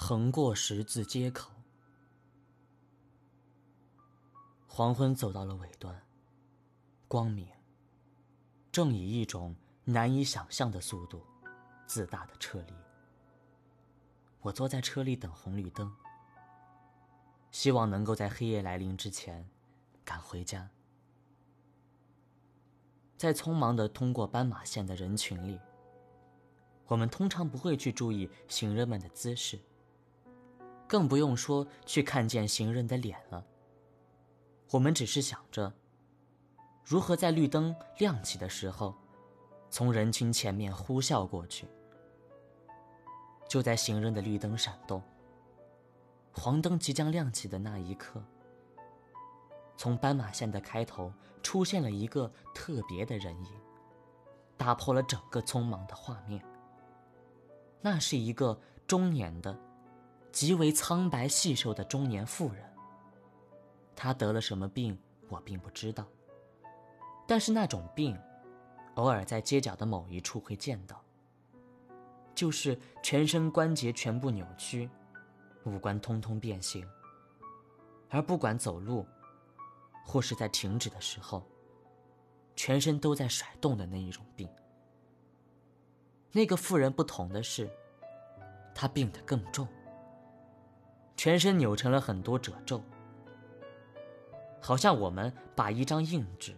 横过十字街口，黄昏走到了尾端，光明正以一种难以想象的速度自大的撤离。我坐在车里等红绿灯，希望能够在黑夜来临之前赶回家。在匆忙的通过斑马线的人群里，我们通常不会去注意行人们的姿势，更不用说去看见行人的脸了。我们只是想着如何在绿灯亮起的时候，从人群前面呼啸过去。就在行人的绿灯闪动、黄灯即将亮起的那一刻。从斑马线的开头出现了一个特别的人影，打破了整个匆忙的画面。那是一个中年的、极为苍白细瘦的中年妇人。她得了什么病，我并不知道。但是那种病，偶尔在街角的某一处会见到，就是全身关节全部扭曲，五官通通变形，而不管走路。或是在停止的时候，全身都在甩动的那一种病。那个妇人不同的是，她病得更重，全身扭成了很多褶皱，好像我们把一张硬纸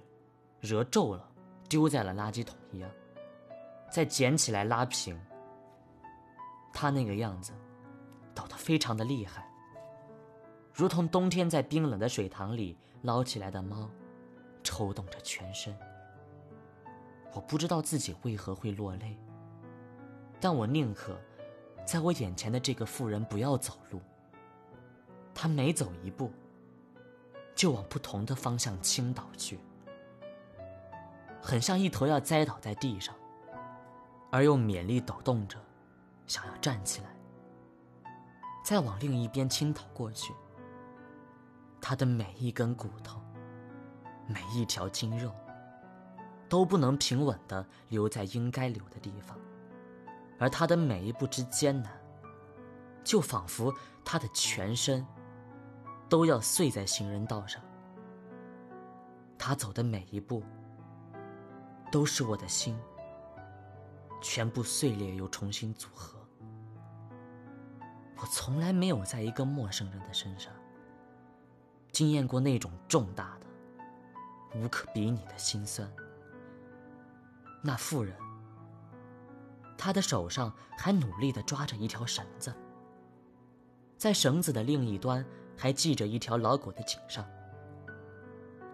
揉皱了丢在了垃圾桶一样，再捡起来拉平。他那个样子，抖得非常的厉害。如同冬天在冰冷的水塘里捞起来的猫，抽动着全身。我不知道自己为何会落泪，但我宁可在我眼前的这个妇人不要走路。他每走一步，就往不同的方向倾倒去，很像一头要栽倒在地上，而又勉力抖动着，想要站起来，再往另一边倾倒过去。他的每一根骨头，每一条筋肉，都不能平稳的留在应该留的地方，而他的每一步之艰难，就仿佛他的全身都要碎在行人道上。他走的每一步，都是我的心全部碎裂又重新组合。我从来没有在一个陌生人的身上。经验过那种重大的、无可比拟的心酸。那妇人，她的手上还努力地抓着一条绳子，在绳子的另一端还系着一条老狗的颈上。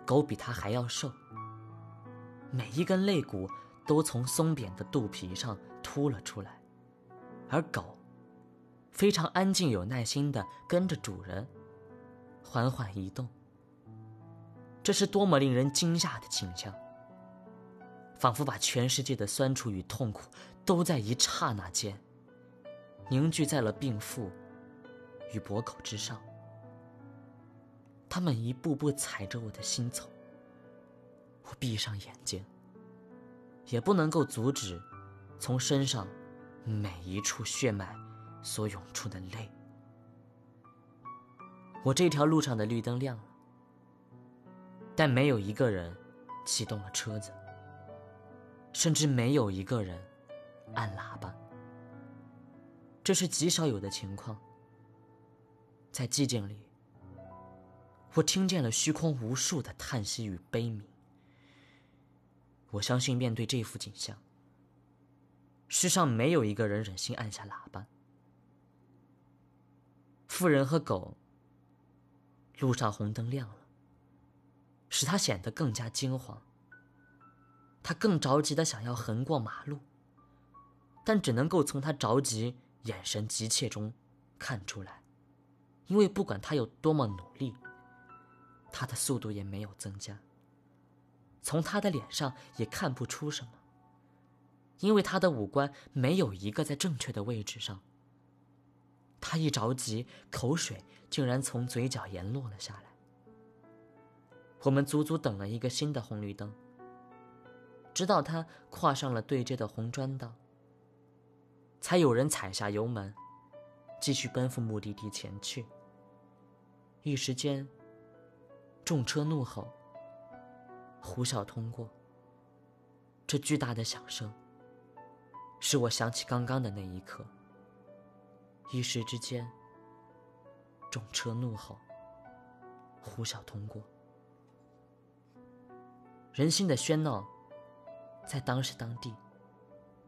狗比它还要瘦，每一根肋骨都从松扁的肚皮上凸了出来，而狗非常安静、有耐心地跟着主人。缓缓移动，这是多么令人惊吓的景象！仿佛把全世界的酸楚与痛苦都在一刹那间凝聚在了病妇与脖口之上。他们一步步踩着我的心走，我闭上眼睛，也不能够阻止从身上每一处血脉所涌出的泪。我这条路上的绿灯亮了，但没有一个人启动了车子，甚至没有一个人按喇叭。这是极少有的情况。在寂静里，我听见了虚空无数的叹息与悲鸣。我相信，面对这幅景象，世上没有一个人忍心按下喇叭。妇人和狗。路上红灯亮了，使他显得更加惊慌。他更着急的想要横过马路，但只能够从他着急、眼神急切中看出来，因为不管他有多么努力，他的速度也没有增加。从他的脸上也看不出什么，因为他的五官没有一个在正确的位置上。他一着急，口水竟然从嘴角沿落了下来。我们足足等了一个新的红绿灯，直到他跨上了对接的红砖道，才有人踩下油门，继续奔赴目的地前去。一时间，重车怒吼，呼啸通过。这巨大的响声，使我想起刚刚的那一刻。一时之间，重车怒吼，呼啸通过。人心的喧闹，在当时当地，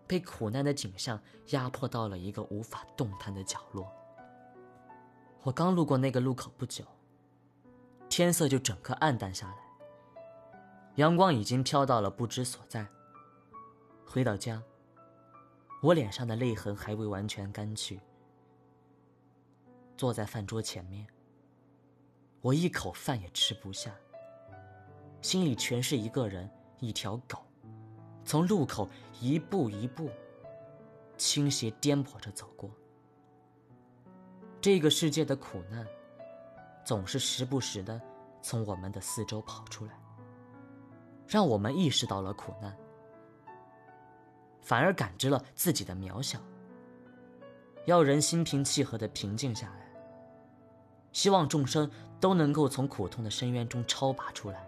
被苦难的景象压迫到了一个无法动弹的角落。我刚路过那个路口不久，天色就整个暗淡下来，阳光已经飘到了不知所在。回到家，我脸上的泪痕还未完全干去。坐在饭桌前面，我一口饭也吃不下，心里全是一个人，一条狗，从路口一步一步倾斜颠簸着走过。这个世界的苦难，总是时不时的从我们的四周跑出来，让我们意识到了苦难，反而感知了自己的渺小。要人心平气和的平静下来，希望众生都能够从苦痛的深渊中超拔出来，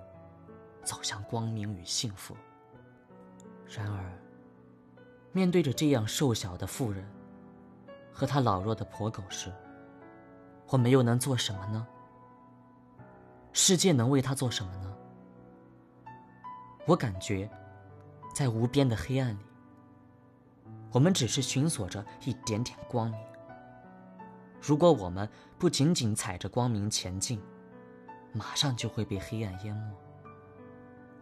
走向光明与幸福。然而，面对着这样瘦小的妇人和她老弱的婆狗时，我们又能做什么呢？世界能为他做什么呢？我感觉，在无边的黑暗里，我们只是寻索着一点点光明。如果我们不仅仅踩着光明前进，马上就会被黑暗淹没。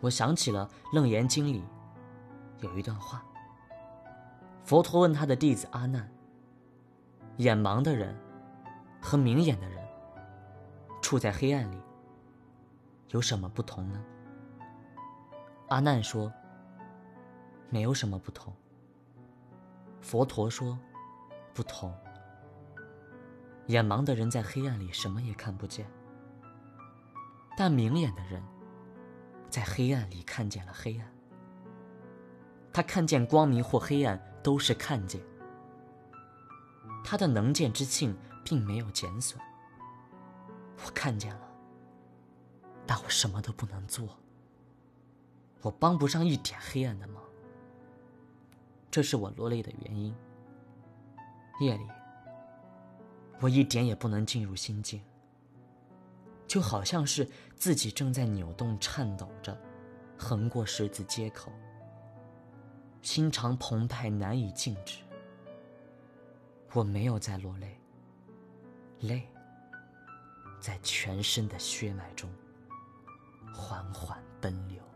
我想起了《楞严经》里有一段话：佛陀问他的弟子阿难，眼盲的人。和明眼的人处在黑暗里有什么不同呢？阿难说：“没有什么不同。”佛陀说：“不同。”眼盲的人在黑暗里什么也看不见，但明眼的人在黑暗里看见了黑暗。他看见光明或黑暗都是看见，他的能见之性。并没有减损。我看见了，但我什么都不能做。我帮不上一点黑暗的忙。这是我落泪的原因。夜里，我一点也不能进入心境，就好像是自己正在扭动、颤抖着，横过十字街口，心肠澎湃，难以静止。我没有在落泪。泪在全身的血脉中缓缓奔流。